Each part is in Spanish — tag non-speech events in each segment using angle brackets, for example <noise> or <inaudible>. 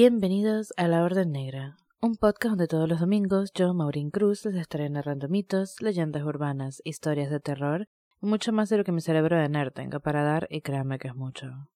Bienvenidos a La Orden Negra, un podcast donde todos los domingos yo, Maureen Cruz, les estaré narrando mitos, leyendas urbanas, historias de terror y mucho más de lo que mi cerebro de nerd tenga para dar y créanme que es mucho.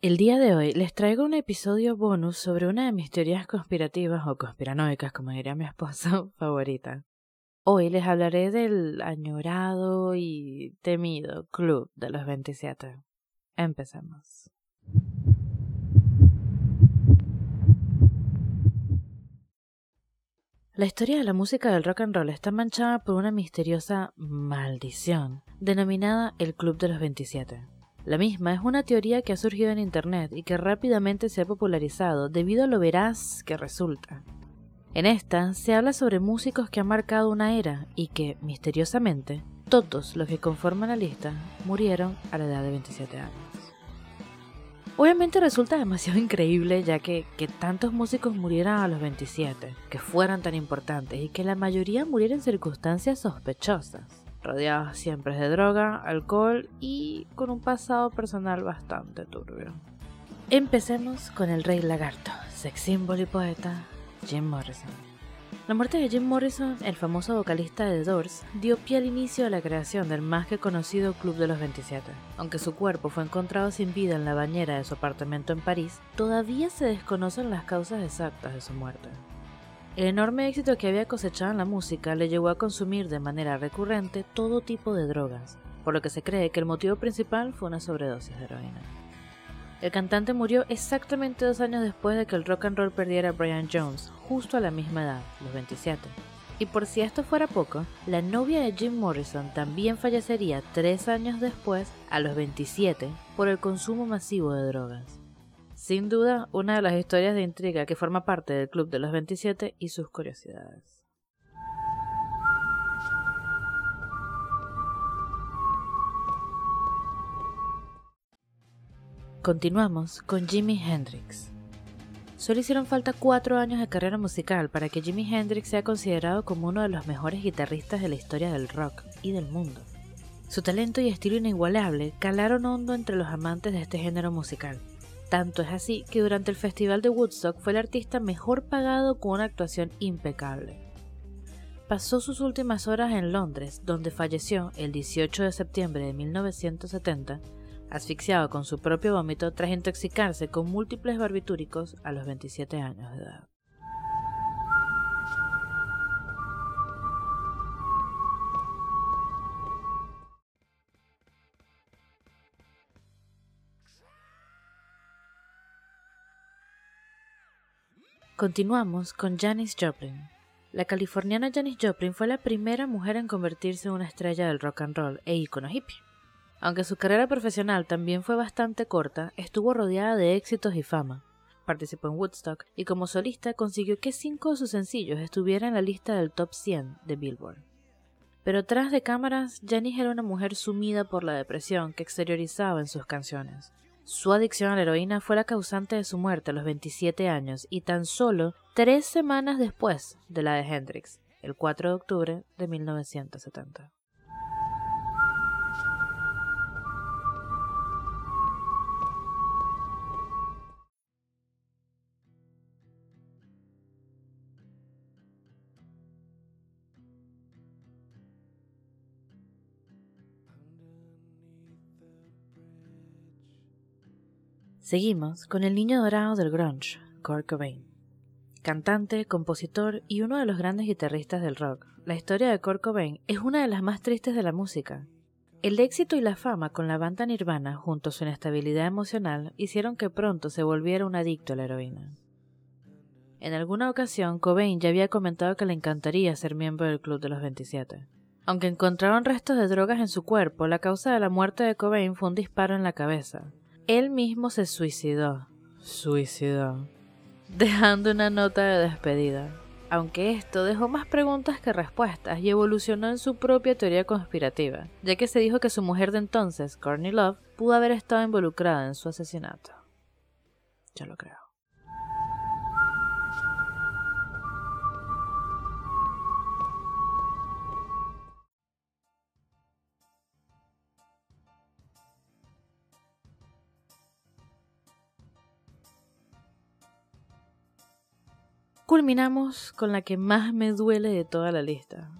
El día de hoy les traigo un episodio bonus sobre una de mis teorías conspirativas o conspiranoicas, como diría mi esposa <laughs> favorita. Hoy les hablaré del añorado y temido Club de los 27. Empecemos. La historia de la música del rock and roll está manchada por una misteriosa maldición, denominada el Club de los 27. La misma es una teoría que ha surgido en Internet y que rápidamente se ha popularizado debido a lo veraz que resulta. En esta se habla sobre músicos que han marcado una era y que, misteriosamente, todos los que conforman la lista murieron a la edad de 27 años. Obviamente resulta demasiado <laughs> increíble ya que, tantos músicos murieran a los 27, que fueran tan importantes y que la mayoría murieran en circunstancias sospechosas, rodeados siempre de droga, alcohol y con un pasado personal bastante turbio. Empecemos con el rey lagarto, sex symbol y poeta Jim Morrison. La muerte de Jim Morrison, el famoso vocalista de Doors, dio pie al inicio de la creación del más que conocido Club de los 27. Aunque su cuerpo fue encontrado sin vida en la bañera de su apartamento en París, todavía se desconocen las causas exactas de su muerte. El enorme éxito que había cosechado en la música le llevó a consumir de manera recurrente todo tipo de drogas, por lo que se cree que el motivo principal fue una sobredosis de heroína. El cantante murió exactamente dos años después de que el rock and roll perdiera a Brian Jones, justo a la misma edad, los 27. Y por si esto fuera poco, la novia de Jim Morrison también fallecería tres años después, a los 27, por el consumo masivo de drogas. Sin duda, una de las historias de intriga que forma parte del Club de los 27 y sus curiosidades. Continuamos con Jimi Hendrix. Solo hicieron falta cuatro años de carrera musical para que Jimi Hendrix sea considerado como uno de los mejores guitarristas de la historia del rock y del mundo. Su talento y estilo inigualable calaron hondo entre los amantes de este género musical. Tanto es así que durante el Festival de Woodstock fue el artista mejor pagado con una actuación impecable. Pasó sus últimas horas en Londres, donde falleció el 18 de septiembre de 1970 asfixiado con su propio vómito tras intoxicarse con múltiples barbitúricos a los 27 años de edad. Continuamos con Janis Joplin. La californiana Janis Joplin fue la primera mujer en convertirse en una estrella del rock and roll e ícono hippie. Aunque su carrera profesional también fue bastante corta, estuvo rodeada de éxitos y fama. Participó en Woodstock y como solista consiguió que cinco de sus sencillos estuvieran en la lista del top 100 de Billboard. Pero tras de cámaras, Janis era una mujer sumida por la depresión que exteriorizaba en sus canciones. Su adicción a la heroína fue la causante de su muerte a los 27 años y tan solo tres semanas después de la de Hendrix, el 4 de octubre de 1970. Seguimos con el niño dorado del grunge, Kurt Cobain. Cantante, compositor y uno de los grandes guitarristas del rock, la historia de Kurt Cobain es una de las más tristes de la música. El éxito y la fama con la banda Nirvana, junto a su inestabilidad emocional, hicieron que pronto se volviera un adicto a la heroína. En alguna ocasión, Cobain ya había comentado que le encantaría ser miembro del Club de los 27. Aunque encontraron restos de drogas en su cuerpo, la causa de la muerte de Cobain fue un disparo en la cabeza, él mismo se suicidó. Suicidó. Dejando una nota de despedida. Aunque esto dejó más preguntas que respuestas y evolucionó en su propia teoría conspirativa, ya que se dijo que su mujer de entonces, Courtney Love, pudo haber estado involucrada en su asesinato. Yo lo creo. Culminamos con la que más me duele de toda la lista,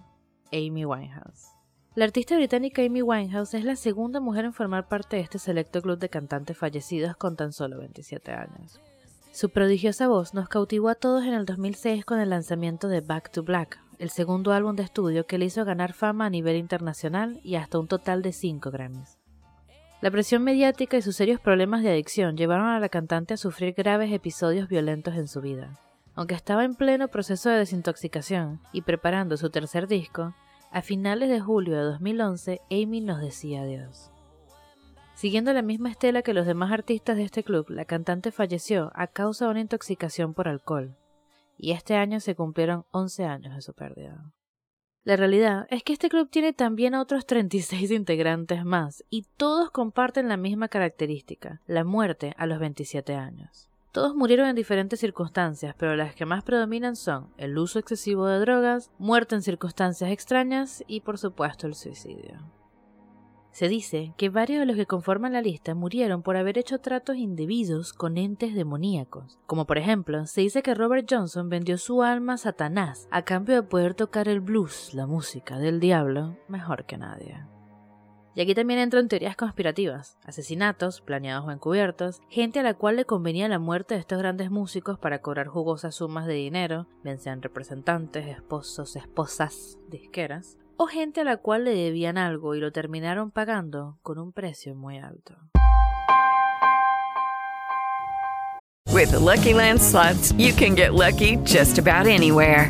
Amy Winehouse. La artista británica Amy Winehouse es la segunda mujer en formar parte de este selecto club de cantantes fallecidos con tan solo 27 años. Su prodigiosa voz nos cautivó a todos en el 2006 con el lanzamiento de Back to Black, el segundo álbum de estudio que le hizo ganar fama a nivel internacional y hasta un total de 5 Grammys. La presión mediática y sus serios problemas de adicción llevaron a la cantante a sufrir graves episodios violentos en su vida. Aunque estaba en pleno proceso de desintoxicación y preparando su tercer disco, a finales de julio de 2011 Amy nos decía adiós. Siguiendo la misma estela que los demás artistas de este club, la cantante falleció a causa de una intoxicación por alcohol, y este año se cumplieron 11 años de su pérdida. La realidad es que este club tiene también a otros 36 integrantes más, y todos comparten la misma característica, la muerte a los 27 años. Todos murieron en diferentes circunstancias, pero las que más predominan son el uso excesivo de drogas, muerte en circunstancias extrañas y por supuesto el suicidio. Se dice que varios de los que conforman la lista murieron por haber hecho tratos indebidos con entes demoníacos. Como por ejemplo, se dice que Robert Johnson vendió su alma a Satanás a cambio de poder tocar el blues, la música del diablo, mejor que nadie. Y aquí también entran teorías conspirativas, asesinatos, planeados o encubiertos, gente a la cual le convenía la muerte de estos grandes músicos para cobrar jugosas sumas de dinero, bien sean representantes, esposos, esposas, disqueras, o gente a la cual le debían algo y lo terminaron pagando con un precio muy alto. With Lucky Land you can get lucky just about anywhere.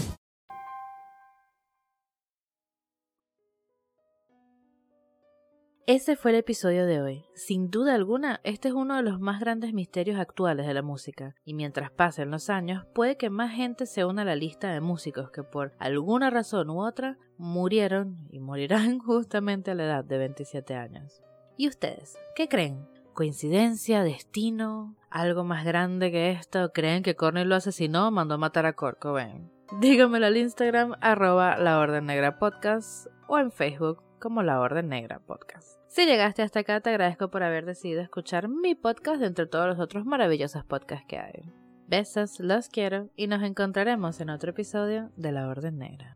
Ese fue el episodio de hoy. Sin duda alguna, este es uno de los más grandes misterios actuales de la música, y mientras pasen los años, puede que más gente se una a la lista de músicos que por alguna razón u otra murieron y morirán <laughs> justamente a la edad de 27 años. ¿Y ustedes? ¿Qué creen? ¿Coincidencia? ¿Destino? ¿Algo más grande que esto? ¿Creen que Cornell lo asesinó o mandó a matar a Kurt Cobain? Dígamelo al Instagram arroba la orden negra podcast o en Facebook como la orden negra podcast. Si llegaste hasta acá, te agradezco por haber decidido escuchar mi podcast entre todos los otros maravillosos podcasts que hay. Besos, los quiero y nos encontraremos en otro episodio de La Orden Negra.